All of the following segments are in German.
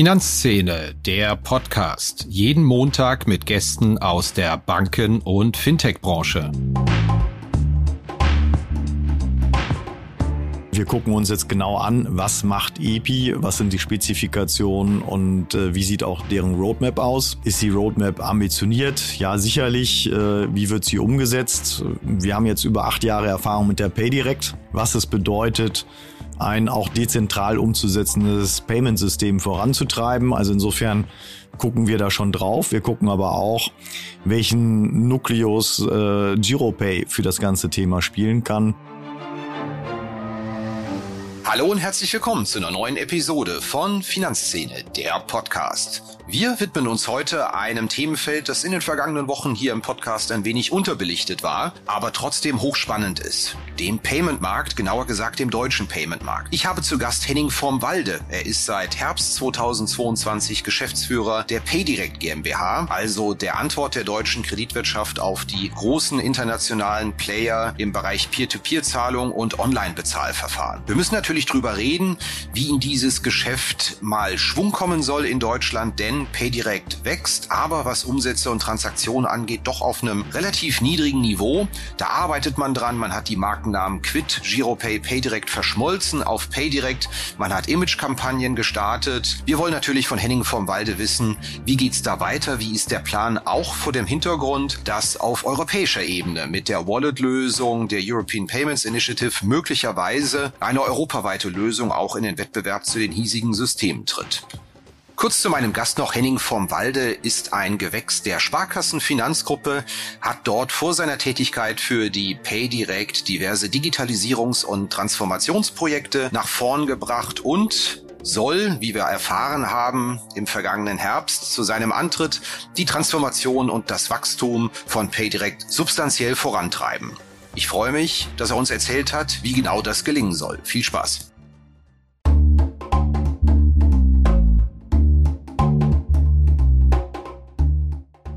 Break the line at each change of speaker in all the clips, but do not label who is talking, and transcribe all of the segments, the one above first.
Finanzszene, der Podcast. Jeden Montag mit Gästen aus der Banken- und Fintech-Branche.
Wir gucken uns jetzt genau an, was macht EPI, was sind die Spezifikationen und äh, wie sieht auch deren Roadmap aus. Ist die Roadmap ambitioniert? Ja, sicherlich. Äh, wie wird sie umgesetzt? Wir haben jetzt über acht Jahre Erfahrung mit der PayDirect, was es bedeutet, ein auch dezentral umzusetzendes Payment-System voranzutreiben. Also insofern gucken wir da schon drauf. Wir gucken aber auch, welchen Nukleus äh, GiroPay für das ganze Thema spielen kann.
Hallo und herzlich willkommen zu einer neuen Episode von Finanzszene, der Podcast. Wir widmen uns heute einem Themenfeld, das in den vergangenen Wochen hier im Podcast ein wenig unterbelichtet war, aber trotzdem hochspannend ist. Dem Payment-Markt, genauer gesagt dem deutschen Payment-Markt. Ich habe zu Gast Henning vorm Walde. Er ist seit Herbst 2022 Geschäftsführer der PayDirect GmbH, also der Antwort der deutschen Kreditwirtschaft auf die großen internationalen Player im Bereich Peer-to-Peer-Zahlung und Online-Bezahlverfahren. Wir müssen natürlich drüber reden, wie in dieses Geschäft mal Schwung kommen soll in Deutschland, denn PayDirect wächst, aber was Umsätze und Transaktionen angeht, doch auf einem relativ niedrigen Niveau. Da arbeitet man dran, man hat die Markennamen Quid, GiroPay, PayDirect verschmolzen auf PayDirect, man hat Imagekampagnen gestartet. Wir wollen natürlich von Henning vom Walde wissen, wie geht's da weiter, wie ist der Plan auch vor dem Hintergrund, dass auf europäischer Ebene mit der Wallet-Lösung der European Payments Initiative möglicherweise eine europaweite Lösung auch in den Wettbewerb zu den hiesigen Systemen tritt. Kurz zu meinem Gast noch. Henning vom Walde ist ein Gewächs der Sparkassenfinanzgruppe, hat dort vor seiner Tätigkeit für die PayDirect diverse Digitalisierungs- und Transformationsprojekte nach vorn gebracht und soll, wie wir erfahren haben, im vergangenen Herbst zu seinem Antritt die Transformation und das Wachstum von PayDirect substanziell vorantreiben. Ich freue mich, dass er uns erzählt hat, wie genau das gelingen soll. Viel Spaß.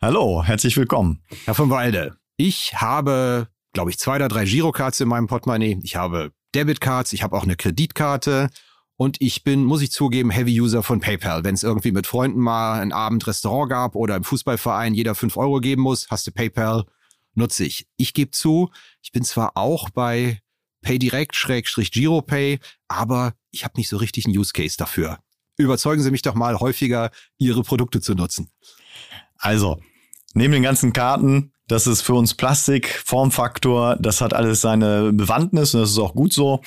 Hallo, herzlich willkommen.
Herr von Walde, ich habe, glaube ich, zwei oder drei Girocards in meinem Portemonnaie. Ich habe Debitcards, ich habe auch eine Kreditkarte. Und ich bin, muss ich zugeben, Heavy-User von PayPal. Wenn es irgendwie mit Freunden mal ein Abend Restaurant gab oder im Fußballverein jeder fünf Euro geben muss, hast du PayPal, nutze ich. Ich gebe zu, ich bin zwar auch bei PayDirect, Schrägstrich GiroPay, aber ich habe nicht so richtig einen Use Case dafür. Überzeugen Sie mich doch mal häufiger, Ihre Produkte zu nutzen.
Also, neben den ganzen Karten, das ist für uns Plastik, Formfaktor, das hat alles seine Bewandtnis und das ist auch gut so.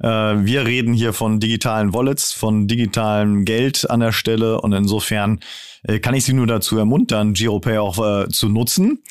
Äh, wir reden hier von digitalen Wallets, von digitalem Geld an der Stelle und insofern äh, kann ich Sie nur dazu ermuntern, GiroPay auch äh, zu nutzen.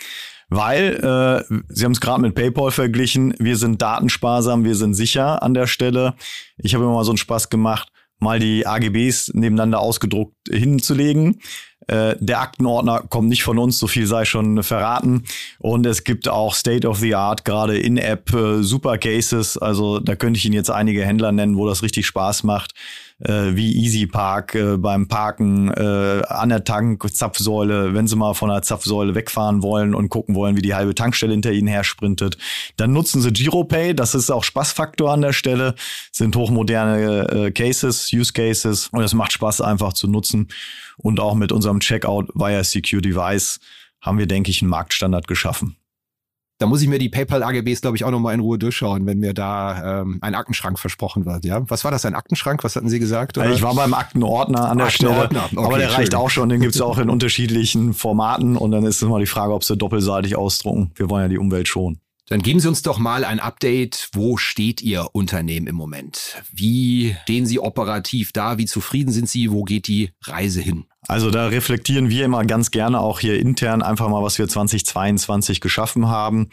Weil, Sie haben es gerade mit PayPal verglichen, wir sind datensparsam, wir sind sicher an der Stelle. Ich habe immer mal so einen Spaß gemacht, mal die AGBs nebeneinander ausgedruckt hinzulegen. Äh, der Aktenordner kommt nicht von uns, so viel sei schon verraten. Und es gibt auch State of the Art, gerade in-App, äh, Super Cases. Also da könnte ich Ihnen jetzt einige Händler nennen, wo das richtig Spaß macht. Äh, wie Easy Park äh, beim Parken äh, an der Tankzapfsäule, wenn sie mal von der Zapfsäule wegfahren wollen und gucken wollen, wie die halbe Tankstelle hinter ihnen her sprintet. Dann nutzen sie GiroPay, das ist auch Spaßfaktor an der Stelle, sind hochmoderne äh, Cases, Use Cases und es macht Spaß einfach zu nutzen. Und auch mit unserem Checkout via Secure Device haben wir, denke ich, einen Marktstandard geschaffen.
Da muss ich mir die PayPal-AGBs, glaube ich, auch nochmal in Ruhe durchschauen, wenn mir da ähm, ein Aktenschrank versprochen wird. Ja, Was war das, ein Aktenschrank? Was hatten Sie gesagt?
Oder? Ich war beim Aktenordner an der Aktenordner. Stelle, okay, aber der schön. reicht auch schon. Den gibt's auch in unterschiedlichen Formaten und dann ist immer die Frage, ob sie doppelseitig ausdrucken. Wir wollen ja die Umwelt schon.
Dann geben Sie uns doch mal ein Update. Wo steht Ihr Unternehmen im Moment? Wie stehen Sie operativ da? Wie zufrieden sind Sie? Wo geht die Reise hin?
Also da reflektieren wir immer ganz gerne auch hier intern einfach mal, was wir 2022 geschaffen haben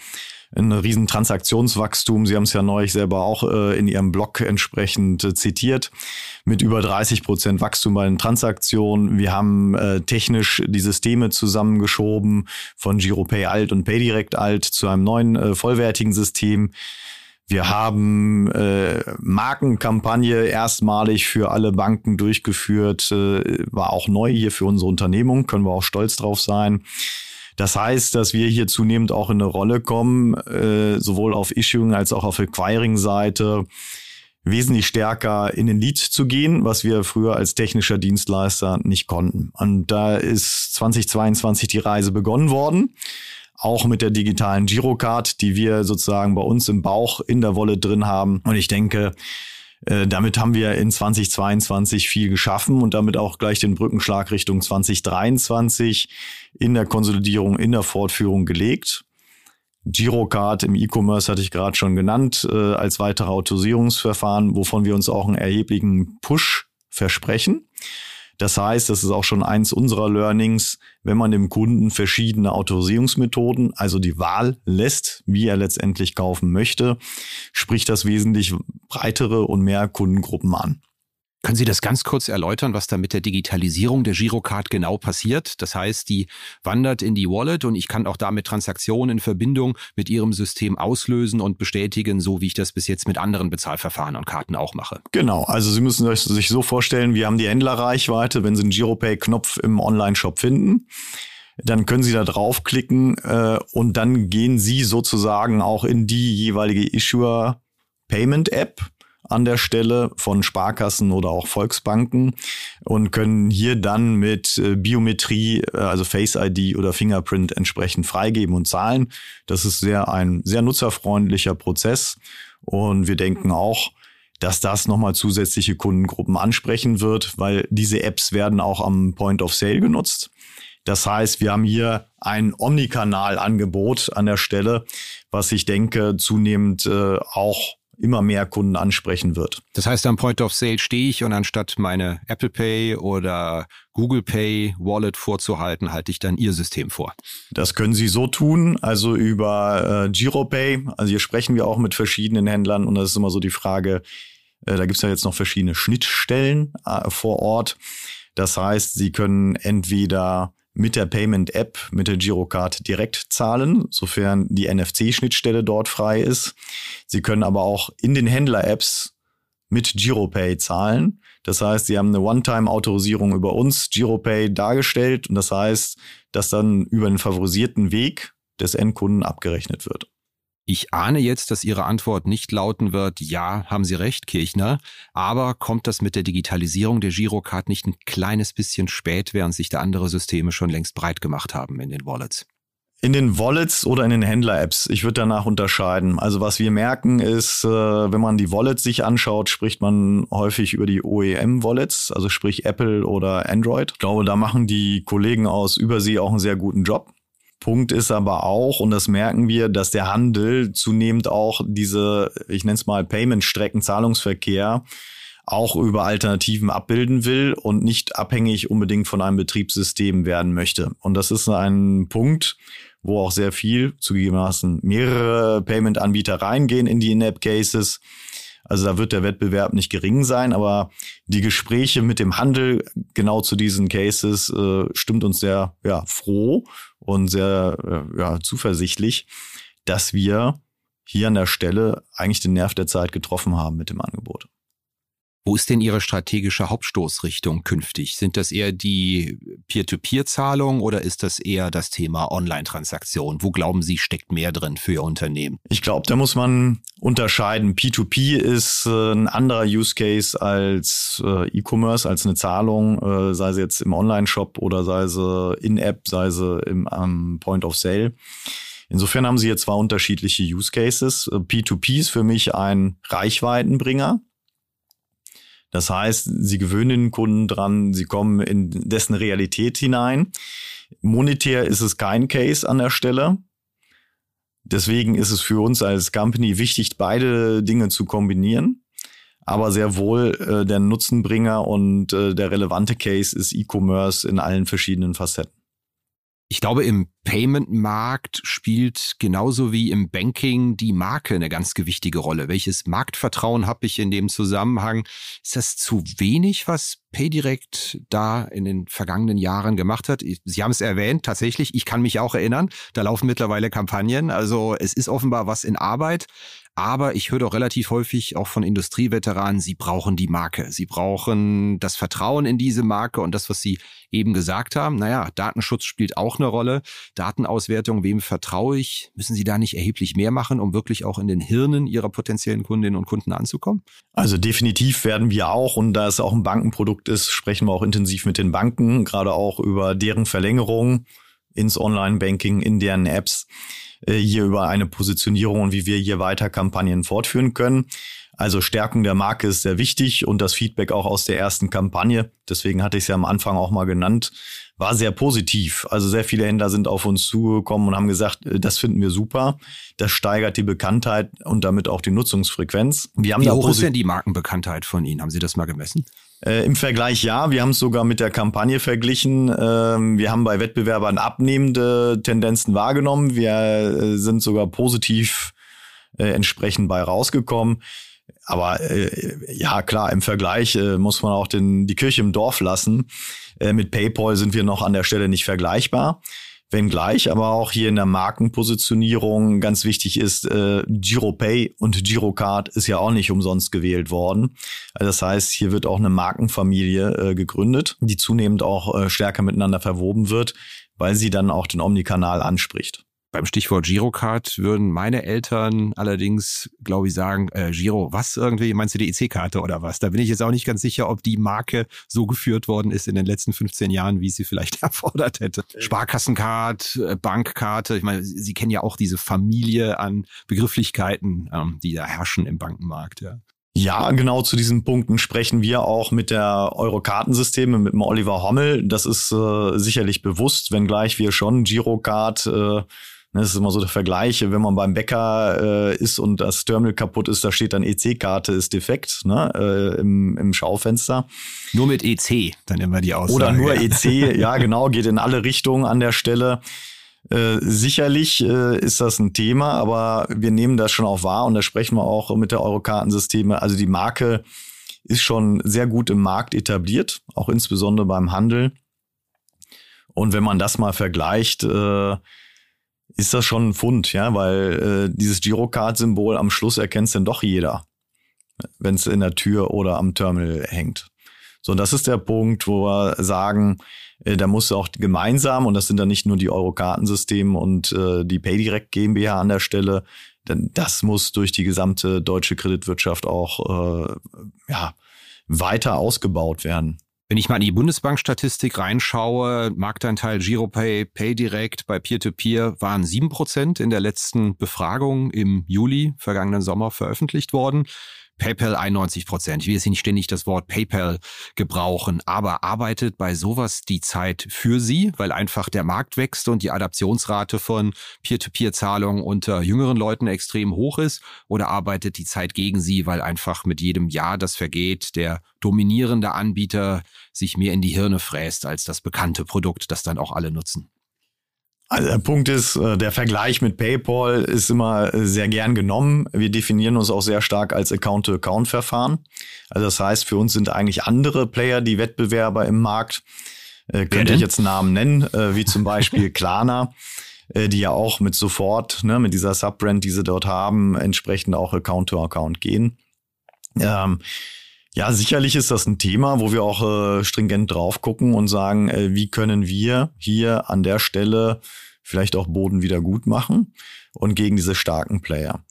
ein riesen Transaktionswachstum. Sie haben es ja neulich selber auch äh, in Ihrem Blog entsprechend äh, zitiert, mit über 30 Prozent Wachstum bei den Transaktionen. Wir haben äh, technisch die Systeme zusammengeschoben von GiroPay Alt und PayDirect Alt zu einem neuen äh, vollwertigen System. Wir haben äh, Markenkampagne erstmalig für alle Banken durchgeführt, äh, war auch neu hier für unsere Unternehmung, können wir auch stolz drauf sein. Das heißt, dass wir hier zunehmend auch in eine Rolle kommen, äh, sowohl auf Issuing als auch auf Acquiring-Seite, wesentlich stärker in den Lead zu gehen, was wir früher als technischer Dienstleister nicht konnten. Und da ist 2022 die Reise begonnen worden auch mit der digitalen Girocard, die wir sozusagen bei uns im Bauch in der Wolle drin haben. Und ich denke, äh, damit haben wir in 2022 viel geschaffen und damit auch gleich den Brückenschlag Richtung 2023 in der Konsolidierung, in der Fortführung gelegt. Girocard im E-Commerce hatte ich gerade schon genannt, äh, als weitere Autorisierungsverfahren, wovon wir uns auch einen erheblichen Push versprechen. Das heißt, das ist auch schon eins unserer Learnings, wenn man dem Kunden verschiedene Autorisierungsmethoden, also die Wahl lässt, wie er letztendlich kaufen möchte, spricht das wesentlich breitere und mehr Kundengruppen an.
Können Sie das ganz kurz erläutern, was da mit der Digitalisierung der Girocard genau passiert? Das heißt, die wandert in die Wallet und ich kann auch damit Transaktionen in Verbindung mit Ihrem System auslösen und bestätigen, so wie ich das bis jetzt mit anderen Bezahlverfahren und Karten auch mache.
Genau, also Sie müssen sich so vorstellen, wir haben die Händlerreichweite, wenn Sie einen Giropay-Knopf im Online-Shop finden dann können Sie da draufklicken äh, und dann gehen Sie sozusagen auch in die jeweilige Issuer Payment App an der Stelle von Sparkassen oder auch Volksbanken und können hier dann mit äh, Biometrie, äh, also Face ID oder Fingerprint entsprechend freigeben und zahlen. Das ist sehr ein sehr nutzerfreundlicher Prozess und wir denken auch, dass das nochmal zusätzliche Kundengruppen ansprechen wird, weil diese Apps werden auch am Point of Sale genutzt. Das heißt, wir haben hier ein Omnikanal-Angebot an der Stelle, was ich denke zunehmend äh, auch immer mehr Kunden ansprechen wird.
Das heißt, am Point of Sale stehe ich und anstatt meine Apple Pay oder Google Pay Wallet vorzuhalten, halte ich dann Ihr System vor.
Das können Sie so tun, also über äh, GiroPay. Also hier sprechen wir auch mit verschiedenen Händlern und das ist immer so die Frage, äh, da gibt es ja jetzt noch verschiedene Schnittstellen äh, vor Ort. Das heißt, Sie können entweder mit der Payment App, mit der Girocard direkt zahlen, sofern die NFC-Schnittstelle dort frei ist. Sie können aber auch in den Händler-Apps mit Giropay zahlen. Das heißt, Sie haben eine One-Time-Autorisierung über uns, Giropay, dargestellt. Und das heißt, dass dann über einen favorisierten Weg des Endkunden abgerechnet wird.
Ich ahne jetzt, dass Ihre Antwort nicht lauten wird, ja, haben Sie recht, Kirchner, aber kommt das mit der Digitalisierung der Girocard nicht ein kleines bisschen spät, während sich da andere Systeme schon längst breit gemacht haben in den Wallets?
In den Wallets oder in den Händler-Apps. Ich würde danach unterscheiden. Also was wir merken ist, äh, wenn man die Wallets sich anschaut, spricht man häufig über die OEM-Wallets, also sprich Apple oder Android. Ich glaube, da machen die Kollegen aus Übersee auch einen sehr guten Job. Punkt ist aber auch, und das merken wir, dass der Handel zunehmend auch diese, ich nenne es mal Payment-Strecken, Zahlungsverkehr, auch über Alternativen abbilden will und nicht abhängig unbedingt von einem Betriebssystem werden möchte. Und das ist ein Punkt, wo auch sehr viel, zugegebenermaßen mehrere Payment-Anbieter reingehen in die In-App-Cases. Also da wird der Wettbewerb nicht gering sein, aber die Gespräche mit dem Handel genau zu diesen Cases äh, stimmt uns sehr ja, froh und sehr äh, ja, zuversichtlich, dass wir hier an der Stelle eigentlich den Nerv der Zeit getroffen haben mit dem Angebot.
Wo ist denn Ihre strategische Hauptstoßrichtung künftig? Sind das eher die Peer-to-Peer-Zahlung oder ist das eher das Thema Online-Transaktion? Wo glauben Sie, steckt mehr drin für Ihr Unternehmen?
Ich glaube, da muss man unterscheiden. P2P ist äh, ein anderer Use Case als äh, E-Commerce, als eine Zahlung, äh, sei sie jetzt im Online-Shop oder sei sie in-App, sei sie im am Point of Sale. Insofern haben sie jetzt zwar unterschiedliche Use Cases. P2P ist für mich ein Reichweitenbringer. Das heißt, sie gewöhnen den Kunden dran, sie kommen in dessen Realität hinein. Monetär ist es kein Case an der Stelle. Deswegen ist es für uns als Company wichtig, beide Dinge zu kombinieren. Aber sehr wohl äh, der Nutzenbringer und äh, der relevante Case ist E-Commerce in allen verschiedenen Facetten.
Ich glaube, im Payment-Markt spielt genauso wie im Banking die Marke eine ganz gewichtige Rolle. Welches Marktvertrauen habe ich in dem Zusammenhang? Ist das zu wenig, was PayDirect da in den vergangenen Jahren gemacht hat? Sie haben es erwähnt, tatsächlich, ich kann mich auch erinnern, da laufen mittlerweile Kampagnen. Also es ist offenbar was in Arbeit. Aber ich höre doch relativ häufig auch von Industrieveteranen, sie brauchen die Marke. Sie brauchen das Vertrauen in diese Marke und das, was Sie eben gesagt haben. Naja, Datenschutz spielt auch eine Rolle. Datenauswertung, wem vertraue ich? Müssen Sie da nicht erheblich mehr machen, um wirklich auch in den Hirnen Ihrer potenziellen Kundinnen und Kunden anzukommen?
Also definitiv werden wir auch, und da es auch ein Bankenprodukt ist, sprechen wir auch intensiv mit den Banken, gerade auch über deren Verlängerung ins Online-Banking, in deren Apps. Äh, hier über eine Positionierung und wie wir hier weiter Kampagnen fortführen können. Also Stärkung der Marke ist sehr wichtig und das Feedback auch aus der ersten Kampagne, deswegen hatte ich es ja am Anfang auch mal genannt, war sehr positiv. Also sehr viele Händler sind auf uns zugekommen und haben gesagt, äh, das finden wir super. Das steigert die Bekanntheit und damit auch die Nutzungsfrequenz.
Wir haben Wie hoch ist denn die Markenbekanntheit von Ihnen? Haben Sie das mal gemessen?
Äh, Im Vergleich ja, wir haben es sogar mit der Kampagne verglichen. Ähm, wir haben bei Wettbewerbern abnehmende Tendenzen wahrgenommen. Wir äh, sind sogar positiv äh, entsprechend bei rausgekommen. Aber äh, ja, klar, im Vergleich äh, muss man auch den, die Kirche im Dorf lassen. Äh, mit PayPal sind wir noch an der Stelle nicht vergleichbar. Wenngleich aber auch hier in der Markenpositionierung ganz wichtig ist, äh, GiroPay und GiroCard ist ja auch nicht umsonst gewählt worden. Also das heißt, hier wird auch eine Markenfamilie äh, gegründet, die zunehmend auch äh, stärker miteinander verwoben wird, weil sie dann auch den Omnikanal anspricht.
Beim Stichwort Girocard würden meine Eltern allerdings, glaube ich, sagen, äh, Giro, was irgendwie? Meinst du die EC-Karte oder was? Da bin ich jetzt auch nicht ganz sicher, ob die Marke so geführt worden ist in den letzten 15 Jahren, wie sie vielleicht erfordert hätte. Sparkassencard, äh, Bankkarte, ich meine, Sie kennen ja auch diese Familie an Begrifflichkeiten, ähm, die da herrschen im Bankenmarkt, ja.
Ja, genau zu diesen Punkten sprechen wir auch mit der Euro-Kartensysteme, mit dem Oliver Hommel. Das ist äh, sicherlich bewusst, wenngleich wir schon Girocard äh, das ist immer so der Vergleich, wenn man beim Bäcker äh, ist und das Terminal kaputt ist, da steht dann EC-Karte ist defekt ne, äh, im, im Schaufenster.
Nur mit EC, dann immer die Aussage.
Oder nur EC, ja genau, geht in alle Richtungen an der Stelle. Äh, sicherlich äh, ist das ein Thema, aber wir nehmen das schon auch wahr und da sprechen wir auch mit der Eurokartensysteme. Also die Marke ist schon sehr gut im Markt etabliert, auch insbesondere beim Handel. Und wenn man das mal vergleicht, äh, ist das schon ein Fund, ja, weil äh, dieses Girocard-Symbol am Schluss erkennt es dann doch jeder, wenn es in der Tür oder am Terminal hängt. So, und das ist der Punkt, wo wir sagen, äh, da muss auch gemeinsam, und das sind dann nicht nur die Eurokartensysteme und äh, die PayDirect GmbH an der Stelle, denn das muss durch die gesamte deutsche Kreditwirtschaft auch äh, ja, weiter ausgebaut werden.
Wenn ich mal in die Bundesbankstatistik reinschaue, Markteinteil Giropay, PayDirect bei Peer-to-Peer -Peer waren sieben Prozent in der letzten Befragung im Juli vergangenen Sommer veröffentlicht worden. PayPal 91 Prozent. Ich will jetzt nicht ständig das Wort PayPal gebrauchen, aber arbeitet bei sowas die Zeit für Sie, weil einfach der Markt wächst und die Adaptionsrate von Peer-to-Peer-Zahlungen unter jüngeren Leuten extrem hoch ist? Oder arbeitet die Zeit gegen Sie, weil einfach mit jedem Jahr, das vergeht, der dominierende Anbieter sich mehr in die Hirne fräst als das bekannte Produkt, das dann auch alle nutzen?
Also der Punkt ist, äh, der Vergleich mit PayPal ist immer äh, sehr gern genommen. Wir definieren uns auch sehr stark als Account-to-Account-Verfahren. Also das heißt, für uns sind eigentlich andere Player die Wettbewerber im Markt. Äh, könnte ich jetzt Namen nennen, äh, wie zum Beispiel Klarna, äh, die ja auch mit sofort, ne, mit dieser Subbrand, die sie dort haben, entsprechend auch Account-to-Account gehen. Ähm, Ja, sicherlich ist das ein Thema, wo wir auch äh, stringent drauf gucken und sagen, äh, wie können wir hier an der Stelle vielleicht auch Boden wieder gut machen und gegen diese starken Player.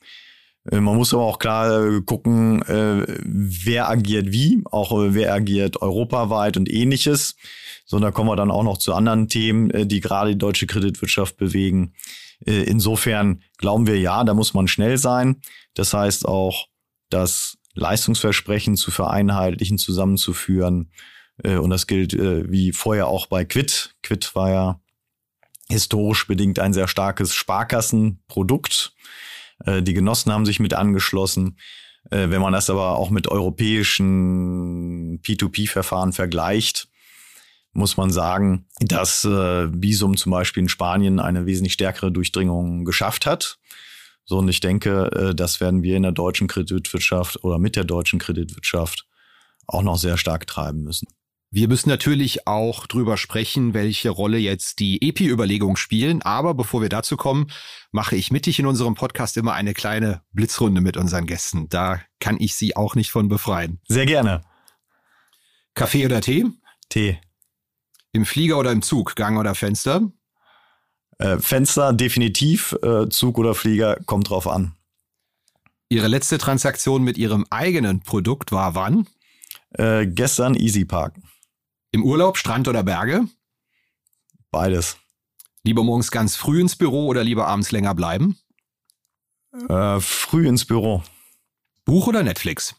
Äh, man muss aber auch klar äh, gucken, äh, wer agiert wie, auch wer agiert europaweit und ähnliches. So, da kommen wir dann auch noch zu anderen Themen, die gerade die deutsche Kreditwirtschaft bewegen. Insofern glauben wir ja, da muss man schnell sein. Das heißt auch, das Leistungsversprechen zu vereinheitlichen, zusammenzuführen. Und das gilt wie vorher auch bei Quid. Quid war ja historisch bedingt ein sehr starkes Sparkassenprodukt. Äh, die Genossen haben sich mit angeschlossen. Äh, wenn man das aber auch mit europäischen P2P-Verfahren vergleicht, muss man sagen, dass äh, Bisum zum Beispiel in Spanien eine wesentlich stärkere Durchdringung geschafft hat. So, und ich denke, das werden wir in der deutschen Kreditwirtschaft oder mit der deutschen Kreditwirtschaft auch noch sehr stark treiben müssen.
Wir müssen natürlich auch drüber sprechen, welche Rolle jetzt die EPI-Überlegungen spielen. Aber bevor wir dazu kommen, mache ich mittig in unserem Podcast immer eine kleine Blitzrunde mit unseren Gästen. Da kann ich Sie auch nicht von befreien.
Sehr gerne.
Kaffee oder Tee?
Tee.
Im Flieger oder im Zug? Gang oder Fenster?
Äh, Fenster definitiv. Äh, Zug oder Flieger kommt drauf an.
Ihre letzte Transaktion mit Ihrem eigenen Produkt war wann?
Äh, gestern Easy Park.
Im Urlaub, Strand oder Berge?
Beides.
Lieber morgens ganz früh ins Büro oder lieber abends länger bleiben?
Äh, früh ins Büro.
Buch oder Netflix?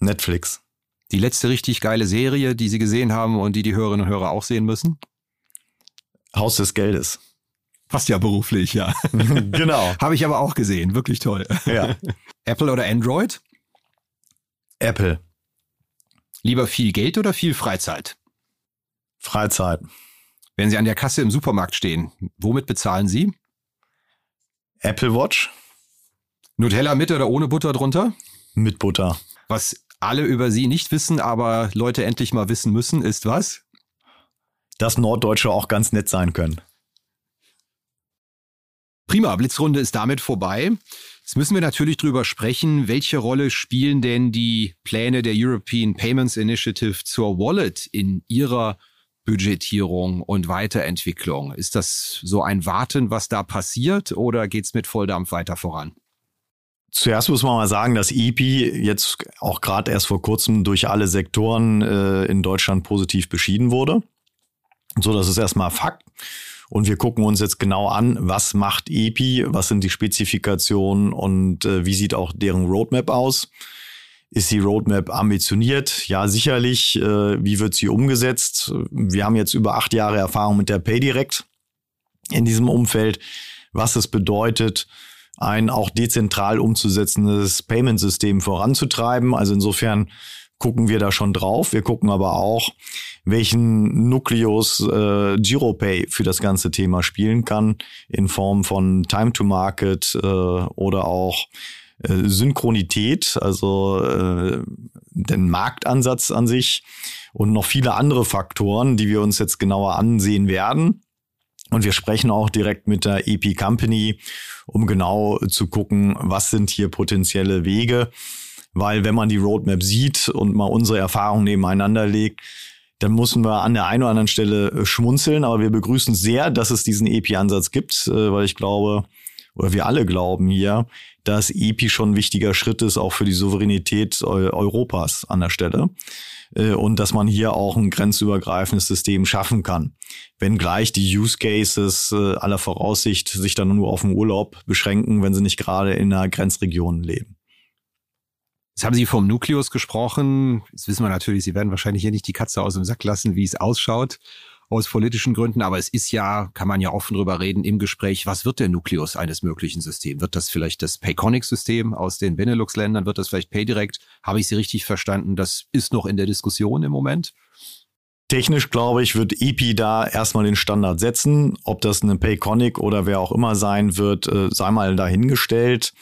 Netflix.
Die letzte richtig geile Serie, die Sie gesehen haben und die die Hörerinnen und Hörer auch sehen müssen?
Haus des Geldes.
Passt ja beruflich, ja.
genau.
Habe ich aber auch gesehen. Wirklich toll.
Ja.
Apple oder Android?
Apple.
Lieber viel Geld oder viel Freizeit?
Freizeit.
Wenn Sie an der Kasse im Supermarkt stehen, womit bezahlen Sie?
Apple Watch.
Nutella mit oder ohne Butter drunter?
Mit Butter.
Was alle über Sie nicht wissen, aber Leute endlich mal wissen müssen, ist was?
Dass Norddeutsche auch ganz nett sein können.
Prima, Blitzrunde ist damit vorbei. Jetzt müssen wir natürlich drüber sprechen, welche Rolle spielen denn die Pläne der European Payments Initiative zur Wallet in ihrer Budgetierung und Weiterentwicklung? Ist das so ein Warten, was da passiert, oder geht's mit Volldampf weiter voran?
Zuerst muss man mal sagen, dass EPI jetzt auch gerade erst vor kurzem durch alle Sektoren äh, in Deutschland positiv beschieden wurde. So, das ist erstmal Fakt. Und wir gucken uns jetzt genau an, was macht EPI, was sind die Spezifikationen und äh, wie sieht auch deren Roadmap aus. Ist die Roadmap ambitioniert? Ja, sicherlich. Äh, wie wird sie umgesetzt? Wir haben jetzt über acht Jahre Erfahrung mit der PayDirect in diesem Umfeld, was es bedeutet, ein auch dezentral umzusetzendes Payment-System voranzutreiben. Also insofern gucken wir da schon drauf. Wir gucken aber auch, welchen Nukleus äh, GiroPay für das ganze Thema spielen kann, in Form von Time to Market äh, oder auch äh, Synchronität, also äh, den Marktansatz an sich und noch viele andere Faktoren, die wir uns jetzt genauer ansehen werden. Und wir sprechen auch direkt mit der EP Company, um genau zu gucken, was sind hier potenzielle Wege weil wenn man die Roadmap sieht und mal unsere Erfahrungen nebeneinander legt, dann müssen wir an der einen oder anderen Stelle äh, schmunzeln, aber wir begrüßen sehr, dass es diesen EPI-Ansatz gibt, äh, weil ich glaube, oder wir alle glauben hier, dass EPI schon ein wichtiger Schritt ist, auch für die Souveränität Europas an der Stelle. Äh, und dass man hier auch ein grenzübergreifendes System schaffen kann. Wenngleich die Use Cases aller Voraussicht sich dann nur auf den Urlaub beschränken, wenn sie nicht gerade in einer Grenzregion leben.
Jetzt haben Sie vom Nukleus gesprochen. Jetzt wissen wir natürlich, Sie werden wahrscheinlich hier nicht die Katze aus dem Sack lassen, wie es ausschaut, aus politischen Gründen. Aber es ist ja, kann man ja offen drüber reden im Gespräch, was wird der Nukleus eines möglichen Systems? Wird das vielleicht das Payconic-System aus den Benelux-Ländern? Wird das vielleicht PayDirect? Habe ich Sie richtig verstanden? Das ist noch in der Diskussion im Moment.
Technisch, glaube ich, wird EPI da erstmal den Standard setzen. Ob das eine Payconic oder wer auch immer sein wird, äh, sei mal dahingestellt.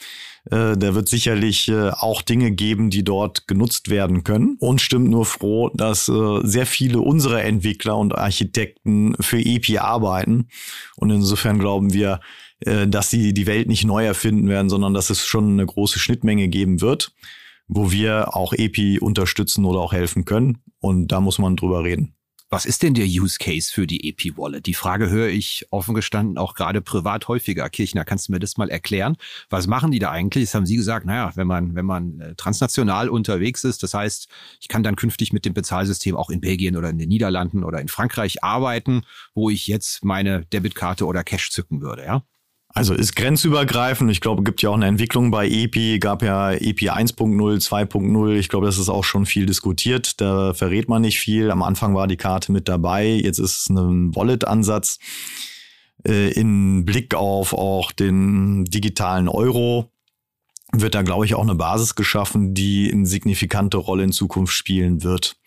Äh, da wird sicherlich äh, auch Dinge geben, die dort genutzt werden können. Und stimmt nur froh, dass äh, sehr viele unserer Entwickler und Architekten für EPI arbeiten. Und insofern glauben wir, dass sie die Welt nicht neu erfinden werden, sondern dass es schon eine große Schnittmenge geben wird. wo wir auch EPI unterstützen oder auch helfen können. Und da muss man drüber reden.
Was ist denn der Use Case für die EP Wallet? Die Frage höre ich offen gestanden auch gerade privat häufiger. Kirchner, kannst du mir das mal erklären? Was machen die da eigentlich? Das haben Sie gesagt, naja, wenn man, wenn man äh, transnational unterwegs ist, das heißt, ich kann dann künftig mit dem Bezahlsystem auch in Belgien oder in den Niederlanden oder in Frankreich arbeiten, wo ich jetzt meine Debitkarte oder Cash zücken würde, ja?
Also ist grenzübergreifend. Ich glaube, gibt ja auch eine Entwicklung bei EPI, gab ja EPI 1.0, 2.0. Ich glaube, das ist auch schon viel diskutiert. Da verrät man nicht viel. Am Anfang war die Karte mit dabei. Jetzt ist es ein Wallet-Ansatz. Äh, in Blick auf auch den digitalen Euro wird da, glaube ich, auch eine Basis geschaffen, die eine signifikante Rolle in Zukunft spielen wird.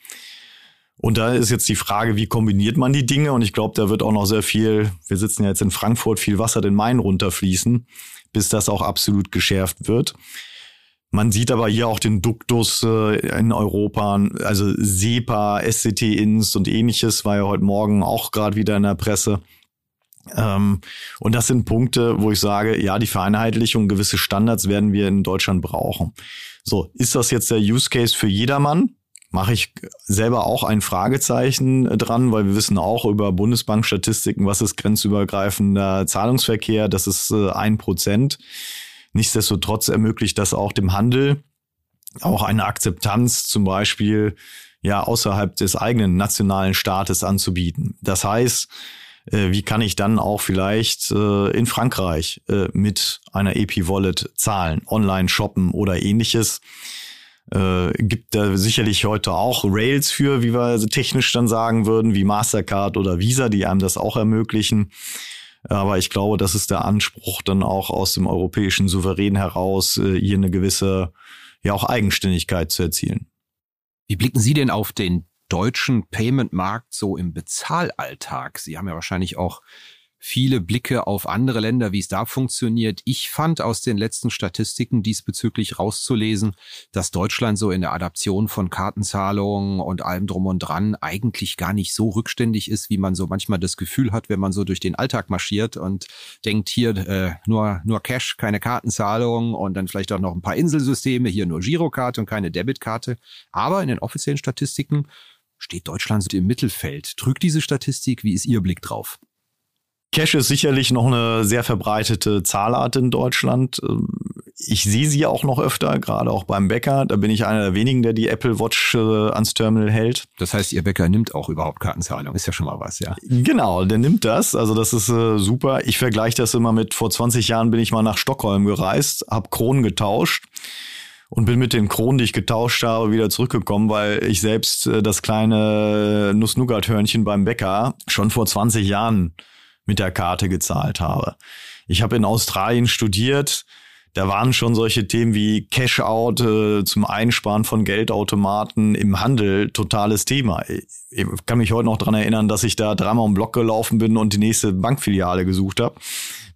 Und da ist jetzt die Frage, wie kombiniert man die Dinge? Und ich glaube, da wird auch noch sehr viel, wir sitzen ja jetzt in Frankfurt, viel Wasser den Main runterfließen, bis das auch absolut geschärft wird. Man sieht aber hier auch den Duktus äh, in Europa, also SEPA, SCT-Ins und ähnliches war ja heute Morgen auch gerade wieder in der Presse. Ähm, und das sind Punkte, wo ich sage, ja, die Vereinheitlichung, gewisse Standards werden wir in Deutschland brauchen. So, ist das jetzt der Use Case für jedermann? Mache ich selber auch ein Fragezeichen dran, weil wir wissen auch über Bundesbankstatistiken, was ist grenzübergreifender Zahlungsverkehr, das ist äh, ein Prozent. Nichtsdestotrotz ermöglicht das auch dem Handel auch eine Akzeptanz zum Beispiel ja außerhalb des eigenen nationalen Staates anzubieten. Das heißt, äh, wie kann ich dann auch vielleicht äh, in Frankreich mit einer EP-Wallet zahlen, online shoppen oder ähnliches? Äh, gibt da sicherlich heute auch Rails für, wie wir technisch dann sagen würden, wie Mastercard oder Visa, die einem das auch ermöglichen. Aber ich glaube, das ist der Anspruch dann auch aus dem europäischen Souverän heraus, äh, hier eine gewisse, ja auch Eigenständigkeit zu erzielen.
Wie blicken Sie denn auf den deutschen Payment-Markt so im Bezahlalltag? Sie haben ja wahrscheinlich auch viele Blicke auf andere Länder, wie es da funktioniert. Ich fand aus den letzten Statistiken diesbezüglich rauszulesen, dass Deutschland so in der Adaption von Kartenzahlungen und allem drum und dran eigentlich gar nicht so rückständig ist, wie man so manchmal das Gefühl hat, wenn man so durch den Alltag marschiert und denkt, hier äh, nur, nur Cash, keine Kartenzahlung und dann vielleicht auch noch ein paar Inselsysteme, hier nur Girokarte und keine Debitkarte. Aber in den offiziellen Statistiken steht Deutschland im Mittelfeld. Trügt diese Statistik? Wie ist Ihr Blick drauf?
Cash ist sicherlich noch eine sehr verbreitete Zahlart in Deutschland. Ich sehe sie auch noch öfter, gerade auch beim Bäcker. Da bin ich einer der wenigen, der die Apple Watch äh, ans Terminal hält.
Das heißt, Ihr Bäcker nimmt auch überhaupt Kartenzahlung. Ist ja schon mal was, ja.
Genau, der nimmt das. Also das ist äh, super. Ich vergleiche das immer mit, vor 20 Jahren bin ich mal nach Stockholm gereist, habe Kronen getauscht und bin mit den Kronen, die ich getauscht habe, wieder zurückgekommen, weil ich selbst äh, das kleine Nuss-Nougat-Hörnchen beim Bäcker schon vor 20 Jahren mit der Karte gezahlt habe. Ich habe in Australien studiert. Da waren schon solche Themen wie Cash-out äh, zum Einsparen von Geldautomaten im Handel totales Thema. Ich kann mich heute noch dran erinnern, dass ich da dreimal um Block gelaufen bin und die nächste Bankfiliale gesucht habe,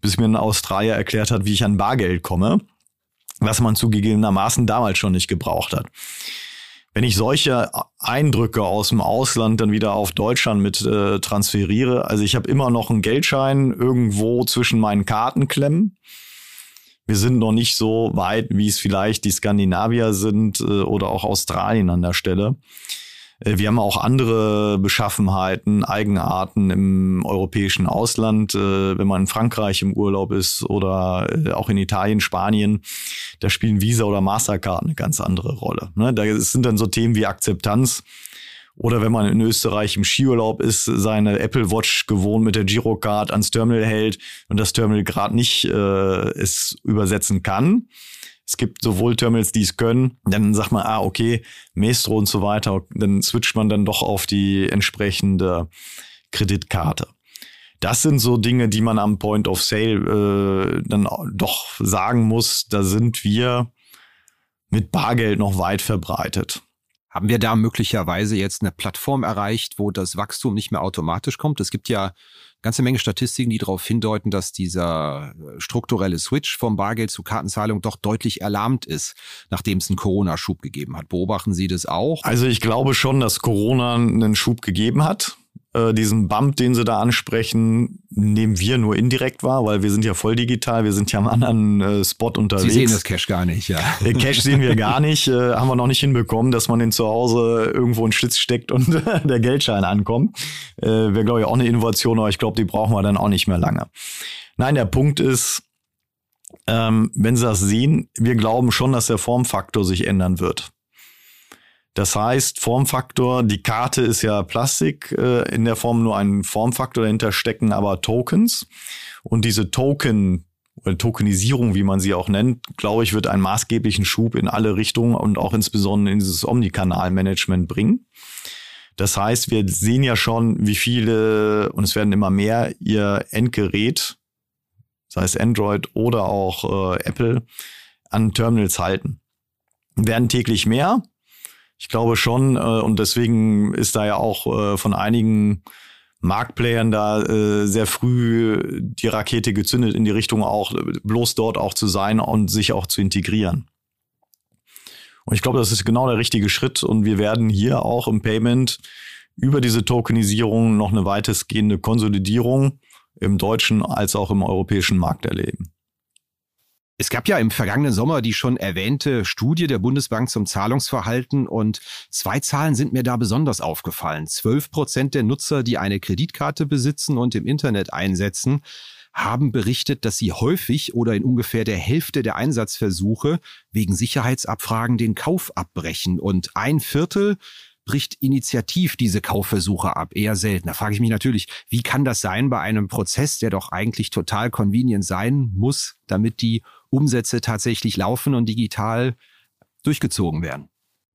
bis mir ein Australier erklärt hat, wie ich an Bargeld komme, was man zugegebenermaßen damals schon nicht gebraucht hat wenn ich solche Eindrücke aus dem Ausland dann wieder auf Deutschland mit äh, transferiere, also ich habe immer noch einen Geldschein irgendwo zwischen meinen Karten klemmen. Wir sind noch nicht so weit, wie es vielleicht die Skandinavier sind äh, oder auch Australien an der Stelle. Äh, wir haben auch andere Beschaffenheiten, Eigenarten im europäischen Ausland. Äh, wenn man in Frankreich im Urlaub ist oder äh, auch in Italien, Spanien, da spielen Visa oder Mastercard eine ganz andere Rolle. Ne? Da sind dann so Themen wie Akzeptanz. Oder wenn man in Österreich im Skiurlaub ist, seine Apple Watch gewohnt mit der Girocard ans Terminal hält und das Terminal gerade nicht äh, es übersetzen kann, es gibt sowohl Terminals, die es können, dann sagt man, ah, okay, Maestro und so weiter, dann switcht man dann doch auf die entsprechende Kreditkarte. Das sind so Dinge, die man am Point of Sale äh, dann doch sagen muss, da sind wir mit Bargeld noch weit verbreitet.
Haben wir da möglicherweise jetzt eine Plattform erreicht, wo das Wachstum nicht mehr automatisch kommt? Es gibt ja ganze Menge Statistiken, die darauf hindeuten, dass dieser äh, strukturelle Switch vom Bargeld zu Kartenzahlung doch deutlich erlahmt ist, nachdem es einen Corona-Schub gegeben hat. Beobachten Sie das auch?
Also ich glaube schon, dass Corona einen Schub gegeben hat. Äh, diesen Bump, den sie da ansprechen, nehmen wir nur indirekt wahr, weil wir sind ja voll digital, wir sind ja am anderen äh, Spot unterwegs. Sie
sehen das Cash gar nicht, ja.
Den äh, Cash sehen wir gar nicht, äh, haben wir noch nicht hinbekommen, dass man den zu Hause irgendwo in Schlitz steckt und der Geldschein ankommt. Äh, Wäre, glaube ich, auch eine Innovation, aber ich glaube, die brauchen wir dann auch nicht mehr lange. Nein, der Punkt ist, ähm, wenn Sie das sehen, wir glauben schon, dass der Formfaktor sich ändern wird. Das heißt, Formfaktor, die Karte ist ja Plastik, äh, in der Form nur ein Formfaktor, dahinter stecken aber Tokens. Und diese Token oder Tokenisierung, wie man sie auch nennt, glaube ich, wird einen maßgeblichen Schub in alle Richtungen und auch insbesondere in dieses Omnikanal-Management bringen. Das heißt, wir sehen ja schon, wie viele, und es werden immer mehr, ihr Endgerät, sei es Android oder auch äh, Apple, an Terminals halten. Werden täglich mehr. Ich glaube schon, äh, und deswegen ist da ja auch äh, von einigen Marktplayern da äh, sehr früh die Rakete gezündet in die Richtung auch bloß dort auch zu sein und sich auch zu integrieren. Und ich glaube, das ist genau der richtige Schritt und wir werden hier auch im Payment über diese Tokenisierung noch eine weitestgehende Konsolidierung im deutschen als auch im europäischen Markt erleben.
Es gab ja im vergangenen Sommer die schon erwähnte Studie der Bundesbank zum Zahlungsverhalten und zwei Zahlen sind mir da besonders aufgefallen. Zwölf Prozent der Nutzer, die eine Kreditkarte besitzen und im Internet einsetzen, haben berichtet, dass sie häufig oder in ungefähr der Hälfte der Einsatzversuche wegen Sicherheitsabfragen den Kauf abbrechen und ein Viertel bricht initiativ diese Kaufversuche ab, eher selten. Da frage ich mich natürlich, wie kann das sein bei einem Prozess, der doch eigentlich total convenient sein muss, damit die Umsätze tatsächlich laufen und digital durchgezogen werden?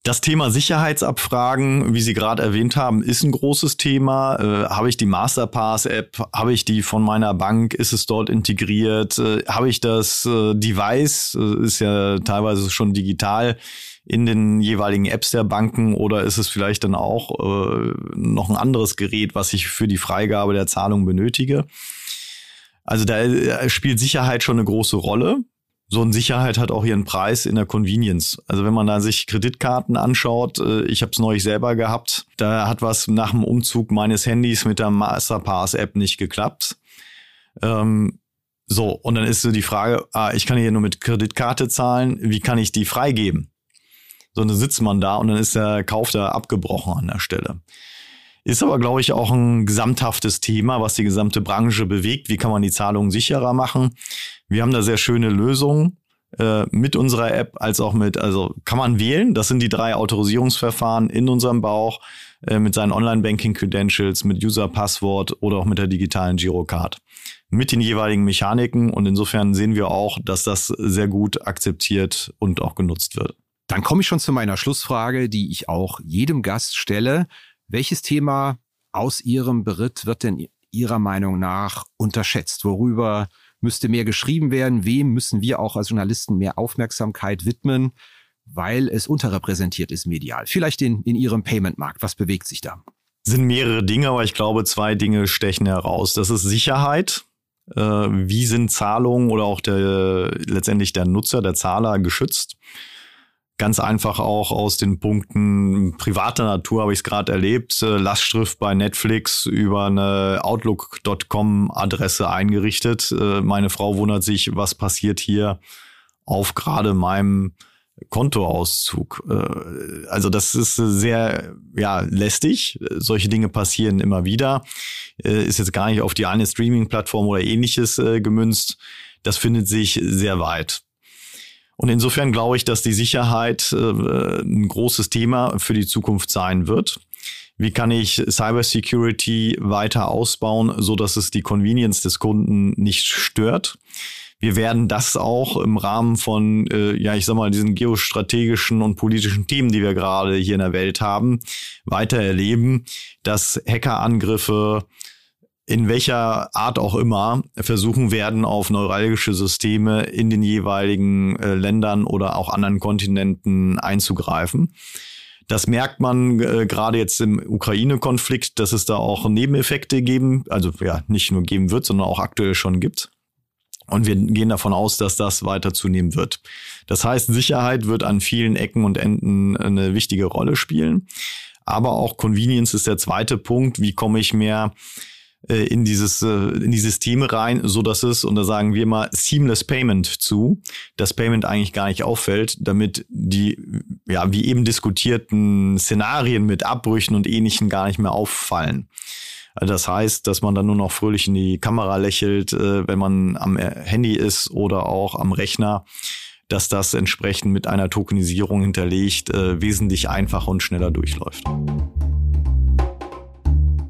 Das Thema Sicherheitsabfragen, wie Sie gerade erwähnt haben, ist ein großes Thema. Äh, habe ich die Masterpass-App? Habe ich die von meiner Bank? Ist es dort integriert? Äh, habe ich das äh, Device? Äh, ist ja teilweise schon digital in den jeweiligen Apps der Banken oder ist es vielleicht dann auch äh, noch ein anderes Gerät, was ich für die Freigabe der Zahlung benötige? Also da äh, spielt Sicherheit schon eine große Rolle so eine Sicherheit hat auch ihren Preis in der Convenience. Also wenn man da sich Kreditkarten anschaut, äh, ich habe es neulich selber gehabt, da hat was nach dem Umzug meines Handys mit der Masterpass-App nicht geklappt. Ähm, so, und dann ist so die Frage, ah, ich kann hier nur mit Kreditkarte zahlen, wie kann ich die freigeben? So, dann sitzt man da und dann ist der Kauf da abgebrochen an der Stelle. Ist aber, glaube ich, auch ein gesamthaftes Thema, was die gesamte Branche bewegt. Wie kann man die Zahlungen sicherer machen? Wir haben da sehr schöne Lösungen äh, mit unserer App als auch mit, also kann man wählen. Das sind die drei Autorisierungsverfahren in unserem Bauch äh, mit seinen Online-Banking-Credentials, mit User-Passwort oder auch mit der digitalen Girocard. Mit den jeweiligen Mechaniken und insofern sehen wir auch, dass das sehr gut akzeptiert und auch genutzt wird.
Dann komme ich schon zu meiner Schlussfrage, die ich auch jedem Gast stelle. Welches Thema aus Ihrem Beritt wird denn Ihrer Meinung nach unterschätzt? Worüber müsste mehr geschrieben werden? Wem müssen wir auch als Journalisten mehr Aufmerksamkeit widmen? Weil es unterrepräsentiert ist medial. Vielleicht in, in Ihrem Payment-Markt. Was bewegt sich da?
Sind mehrere Dinge, aber ich glaube, zwei Dinge stechen heraus. Das ist Sicherheit. Äh, wie sind Zahlungen oder auch der, letztendlich der Nutzer, der Zahler geschützt? Ganz einfach auch aus den Punkten privater Natur habe ich es gerade erlebt. Äh, Lastschrift bei Netflix über eine Outlook.com-Adresse eingerichtet. Äh, meine Frau wundert sich, was passiert hier auf gerade meinem Kontoauszug. Äh, also das ist sehr ja lästig. Solche Dinge passieren immer wieder. Ist jetzt gar nicht auf die eine Streaming-Plattform oder ähnliches gemünzt. Das findet sich sehr weit. Und insofern glaube ich, dass die Sicherheit äh, ein großes Thema für die Zukunft sein wird. Wie kann ich Cybersecurity weiter ausbauen, so dass es die Convenience des Kunden nicht stört? Wir werden das auch im Rahmen von, äh, ja, ich sag mal, diesen geostrategischen und politischen Themen, die wir gerade hier in der Welt haben, weiter erleben, dass Hackerangriffe, in welcher Art auch immer versuchen werden, auf neuralgische Systeme in den jeweiligen äh, Ländern oder auch anderen Kontinenten einzugreifen. Das merkt man äh, gerade jetzt im Ukraine-Konflikt, dass es da auch Nebeneffekte geben, also ja, nicht nur geben wird, sondern auch aktuell schon gibt. Und wir gehen davon aus, dass das weiter zunehmen wird. Das heißt, Sicherheit wird an vielen Ecken und Enden eine wichtige Rolle spielen. aber auch Convenience ist der zweite Punkt. Wie komme ich mehr äh, in dieses äh, in die Systeme rein, so dass es und da sagen wir mal seamless Payment zu, das Payment eigentlich gar nicht auffällt, damit die ja wie eben diskutierten Szenarien mit Abbrüchen und ähnlichen gar nicht mehr auffallen. Also das heißt, dass man dann nur noch fröhlich in die Kamera lächelt, äh, wenn man am Handy ist oder auch am Rechner, dass das entsprechend mit einer Tokenisierung hinterlegt wesentlich einfacher und schneller durchläuft.